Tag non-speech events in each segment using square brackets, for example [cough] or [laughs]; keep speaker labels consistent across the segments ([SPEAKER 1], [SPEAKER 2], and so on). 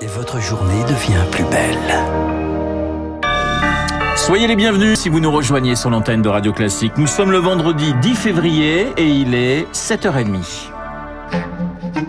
[SPEAKER 1] et votre journée devient plus belle.
[SPEAKER 2] Soyez les bienvenus si vous nous rejoignez sur l'antenne de Radio Classique. Nous sommes le vendredi 10 février et il est 7h30.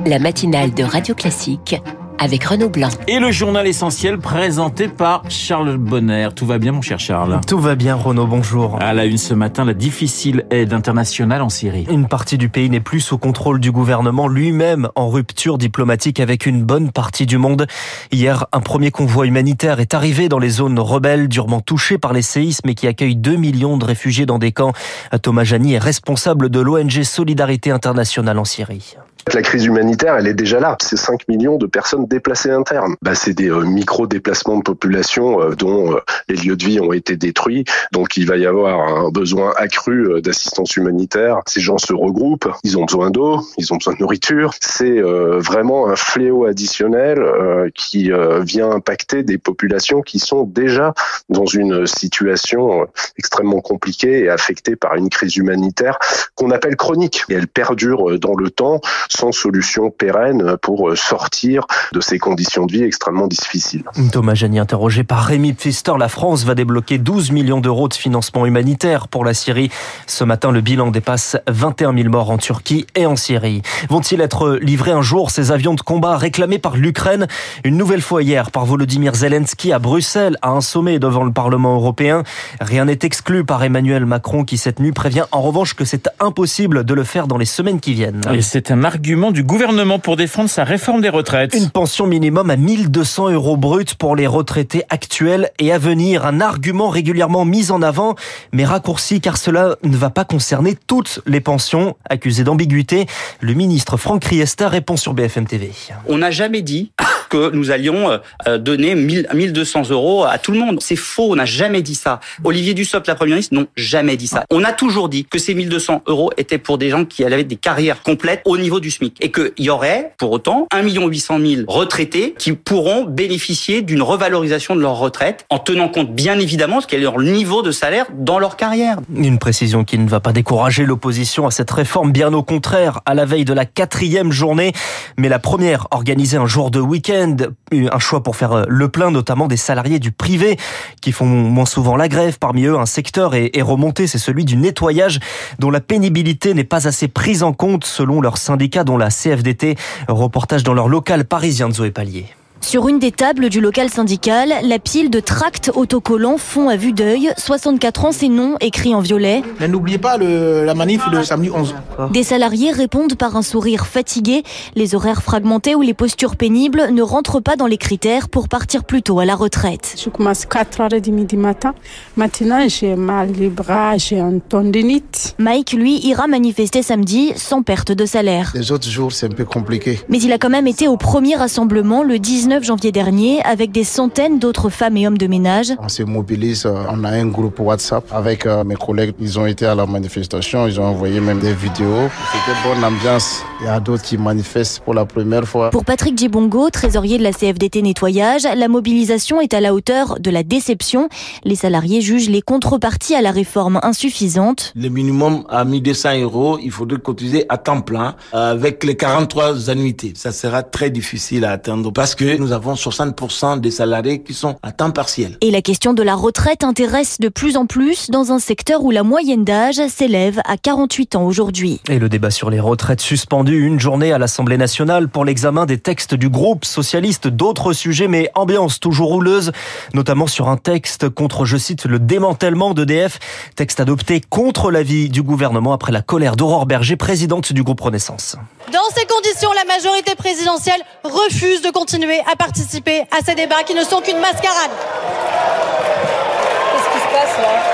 [SPEAKER 3] La matinale de Radio Classique avec Renaud Blanc.
[SPEAKER 2] Et le journal essentiel présenté par Charles Bonner. Tout va bien mon cher Charles?
[SPEAKER 4] Tout va bien Renaud, bonjour.
[SPEAKER 2] À la une ce matin, la difficile aide internationale en Syrie.
[SPEAKER 4] Une partie du pays n'est plus sous contrôle du gouvernement, lui-même en rupture diplomatique avec une bonne partie du monde. Hier, un premier convoi humanitaire est arrivé dans les zones rebelles durement touchées par les séismes et qui accueillent 2 millions de réfugiés dans des camps. Thomas Jani est responsable de l'ONG Solidarité Internationale en Syrie.
[SPEAKER 5] La crise humanitaire, elle est déjà là. C'est 5 millions de personnes déplacées internes. Bah, c'est des euh, micro-déplacements de population euh, dont euh, les lieux de vie ont été détruits. Donc il va y avoir un besoin accru d'assistance humanitaire. Ces gens se regroupent, ils ont besoin d'eau, ils ont besoin de nourriture. C'est vraiment un fléau additionnel qui vient impacter des populations qui sont déjà dans une situation extrêmement compliquée et affectée par une crise humanitaire qu'on appelle chronique. Et elle perdure dans le temps sans solution pérenne pour euh, sortir de ces conditions de vie extrêmement difficiles.
[SPEAKER 4] Thomas Jani, interrogé par Rémi Pfister, la France va débloquer 12 millions d'euros de financement humanitaire pour la Syrie. Ce matin, le bilan dépasse 21 000 morts en Turquie et en Syrie. Vont-ils être livrés un jour ces avions de combat réclamés par l'Ukraine? Une nouvelle fois hier par Volodymyr Zelensky à Bruxelles, à un sommet devant le Parlement européen. Rien n'est exclu par Emmanuel Macron qui cette nuit prévient en revanche que c'est impossible de le faire dans les semaines qui viennent.
[SPEAKER 2] Et c'est un argument du gouvernement pour défendre sa réforme des retraites.
[SPEAKER 4] Une pension minimum à 1200 euros brut pour les retraités actuels et à venir. Un argument régulièrement mis en avant, mais raccourci car cela ne va pas concerner toutes les pensions. Accusé d'ambiguïté, le ministre Franck Riester répond sur BFM TV.
[SPEAKER 6] On n'a jamais dit que nous allions euh, euh, donner 1200 euros à tout le monde. C'est faux, on n'a jamais dit ça. Olivier Dussopt, la première ministre, n'ont jamais dit ça. On a toujours dit que ces 1200 euros étaient pour des gens qui avaient des carrières complètes au niveau du SMIC. Et qu'il y aurait, pour autant, 1 800 000 retraités qui pourront bénéficier d'une revalorisation de leur retraite en tenant compte, bien évidemment, de quel est leur niveau de salaire dans leur carrière.
[SPEAKER 4] Une précision qui ne va pas décourager l'opposition à cette réforme, bien au contraire, à la veille de la quatrième journée, mais la première organisée un jour de week-end un choix pour faire euh, le plein, notamment des salariés du privé qui font moins souvent la grève. Parmi eux, un secteur est, remonté, c'est celui du nettoyage, dont la pénibilité n'est pas assez prise en compte selon leur syndicat, dont la CFDT. Reportage dans leur local parisien de Zoé Pallier.
[SPEAKER 7] Sur une des tables du local syndical, la pile de tracts autocollants fond à vue d'œil. 64 ans, c'est non, écrit en violet.
[SPEAKER 8] Mais n'oubliez pas la manif de samedi 11.
[SPEAKER 7] Des salariés répondent par un sourire fatigué. Les horaires fragmentés ou les postures pénibles ne rentrent pas dans les critères pour partir plus tôt à la retraite.
[SPEAKER 9] Je commence 4h30 du matin. Maintenant, j'ai mal les bras, j'ai un tendinite.
[SPEAKER 7] Mike, lui, ira manifester samedi sans perte de salaire.
[SPEAKER 8] Les autres jours, c'est un peu compliqué.
[SPEAKER 7] Mais il a quand même été au premier rassemblement le 19 janvier dernier avec des centaines d'autres femmes et hommes de ménage.
[SPEAKER 8] On se mobilise, euh, on a un groupe WhatsApp avec euh, mes collègues. Ils ont été à la manifestation, ils ont envoyé même des vidéos. C'était bonne ambiance. Il y a d'autres qui manifestent pour la première fois.
[SPEAKER 7] Pour Patrick Djibongo, trésorier de la CFDT Nettoyage, la mobilisation est à la hauteur de la déception. Les salariés jugent les contreparties à la réforme insuffisantes.
[SPEAKER 10] Le minimum à 1200 euros, il faudrait cotiser à temps plein avec les 43 annuités. Ça sera très difficile à atteindre parce que nous avons 60% des salariés qui sont à temps partiel.
[SPEAKER 7] Et la question de la retraite intéresse de plus en plus dans un secteur où la moyenne d'âge s'élève à 48 ans aujourd'hui.
[SPEAKER 4] Et le débat sur les retraites suspendu une journée à l'Assemblée nationale pour l'examen des textes du groupe socialiste, d'autres sujets, mais ambiance toujours rouleuse, notamment sur un texte contre, je cite, le démantèlement d'EDF, texte adopté contre l'avis du gouvernement après la colère d'Aurore Berger, présidente du groupe Renaissance.
[SPEAKER 11] Dans ces conditions, majorité présidentielle refuse de continuer à participer à ces débats qui ne sont qu'une mascarade.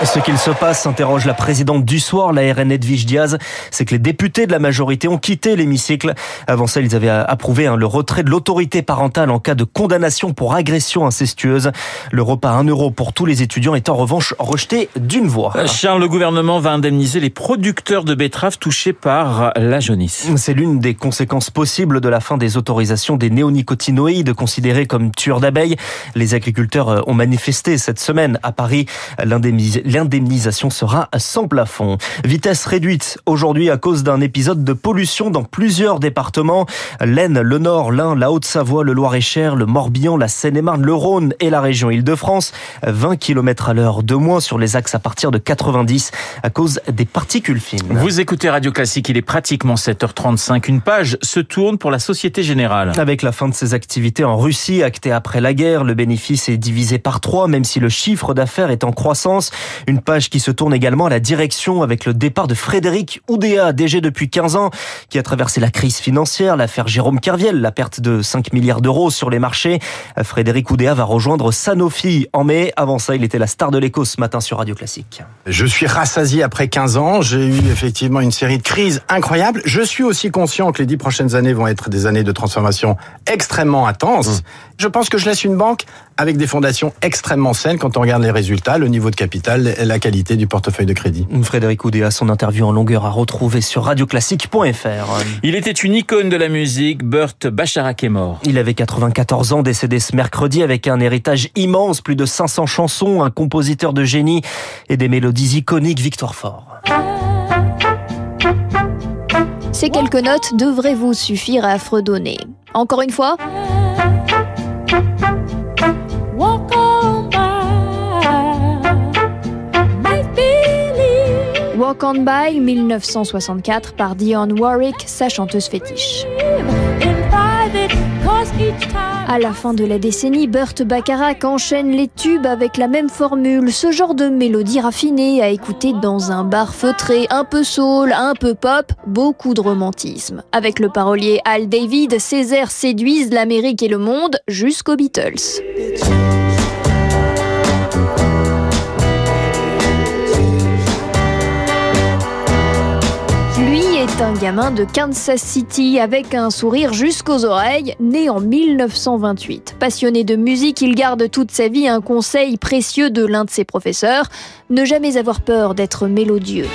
[SPEAKER 4] Ce qu'il se passe, s'interroge la présidente du soir, la RN Edwige Diaz, c'est que les députés de la majorité ont quitté l'hémicycle. Avant ça, ils avaient approuvé hein, le retrait de l'autorité parentale en cas de condamnation pour agression incestueuse. Le repas à 1 euro pour tous les étudiants est en revanche rejeté d'une voix.
[SPEAKER 2] Euh, Charles, le gouvernement va indemniser les producteurs de betteraves touchés par la jaunisse.
[SPEAKER 4] C'est l'une des conséquences possibles de la fin des autorisations des néonicotinoïdes considérés comme tueurs d'abeilles. Les agriculteurs euh, ont manifesté cette semaine à Paris. L'indemnisation l'indemnisation sera sans plafond. Vitesse réduite aujourd'hui à cause d'un épisode de pollution dans plusieurs départements. L'Aisne, le Nord, l'Ain, la Haute-Savoie, le Loir-et-Cher, le Morbihan, la Seine-et-Marne, le Rhône et la région Île-de-France. 20 km à l'heure de moins sur les axes à partir de 90 à cause des particules fines.
[SPEAKER 2] Vous écoutez Radio Classique, il est pratiquement 7h35. Une page se tourne pour la Société Générale.
[SPEAKER 4] Avec la fin de ses activités en Russie, actée après la guerre, le bénéfice est divisé par trois, même si le chiffre d'affaires est en croissance. Une page qui se tourne également à la direction avec le départ de Frédéric Oudéa, DG depuis 15 ans, qui a traversé la crise financière, l'affaire Jérôme Kerviel, la perte de 5 milliards d'euros sur les marchés. Frédéric Oudéa va rejoindre Sanofi en mai. Avant ça, il était la star de l'écho ce matin sur Radio Classique.
[SPEAKER 12] Je suis rassasié après 15 ans. J'ai eu effectivement une série de crises incroyables. Je suis aussi conscient que les dix prochaines années vont être des années de transformation extrêmement intenses. Mmh. Je pense que je laisse une banque avec des fondations extrêmement saines quand on regarde les résultats, le niveau de capital et la qualité du portefeuille de crédit.
[SPEAKER 4] Frédéric Oudéa, son interview en longueur à retrouver sur radioclassique.fr.
[SPEAKER 2] Il était une icône de la musique, Burt Bacharach est mort.
[SPEAKER 4] Il avait 94 ans, décédé ce mercredi avec un héritage immense, plus de 500 chansons, un compositeur de génie et des mélodies iconiques, Victor Fort.
[SPEAKER 13] Ces quelques notes devraient vous suffire à fredonner. Encore une fois On By 1964 par Dionne Warwick, sa chanteuse fétiche. À la fin de la décennie, Burt Bacharach enchaîne les tubes avec la même formule, ce genre de mélodie raffinée à écouter dans un bar feutré, un peu soul, un peu pop, beaucoup de romantisme. Avec le parolier Al David, ces airs séduisent l'Amérique et le monde jusqu'aux Beatles. Un gamin de Kansas City avec un sourire jusqu'aux oreilles, né en 1928. Passionné de musique, il garde toute sa vie un conseil précieux de l'un de ses professeurs, ne jamais avoir peur d'être mélodieux.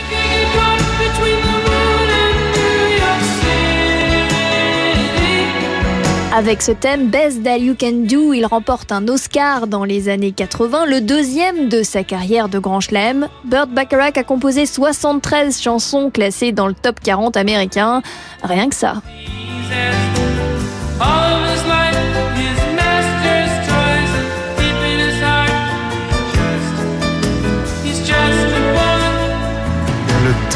[SPEAKER 13] Avec ce thème Best That You Can Do, il remporte un Oscar dans les années 80, le deuxième de sa carrière de grand chelem. Burt Bacharach a composé 73 chansons classées dans le top 40 américain. Rien que ça.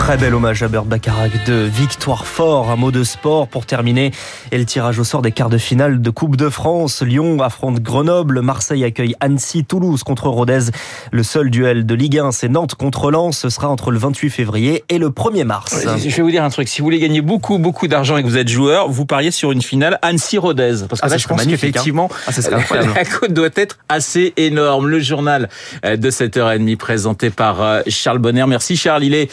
[SPEAKER 4] Très bel hommage à Burt Bacharach de Victoire Fort, un mot de sport pour terminer. Et le tirage au sort des quarts de finale de Coupe de France. Lyon affronte Grenoble, Marseille accueille Annecy, Toulouse contre Rodez. Le seul duel de Ligue 1, c'est Nantes contre Lens. Ce sera entre le 28 février et le 1er mars.
[SPEAKER 2] Je vais vous dire un truc. Si vous voulez gagner beaucoup, beaucoup d'argent et que vous êtes joueur, vous pariez sur une finale Annecy-Rodez. Parce que
[SPEAKER 4] ah,
[SPEAKER 2] là, je pense qu'effectivement,
[SPEAKER 4] hein. ah, [laughs]
[SPEAKER 2] la cote doit être assez énorme. Le journal de 7h30 présenté par Charles Bonner. Merci Charles. Il est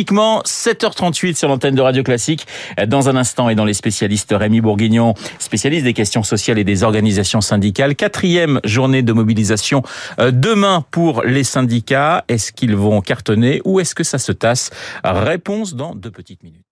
[SPEAKER 2] pratiquement 7h38 sur l'antenne de Radio Classique. Dans un instant, et dans les spécialistes Rémi Bourguignon, spécialiste des questions sociales et des organisations syndicales. Quatrième journée de mobilisation euh, demain pour les syndicats. Est-ce qu'ils vont cartonner ou est-ce que ça se tasse? Réponse dans deux petites minutes.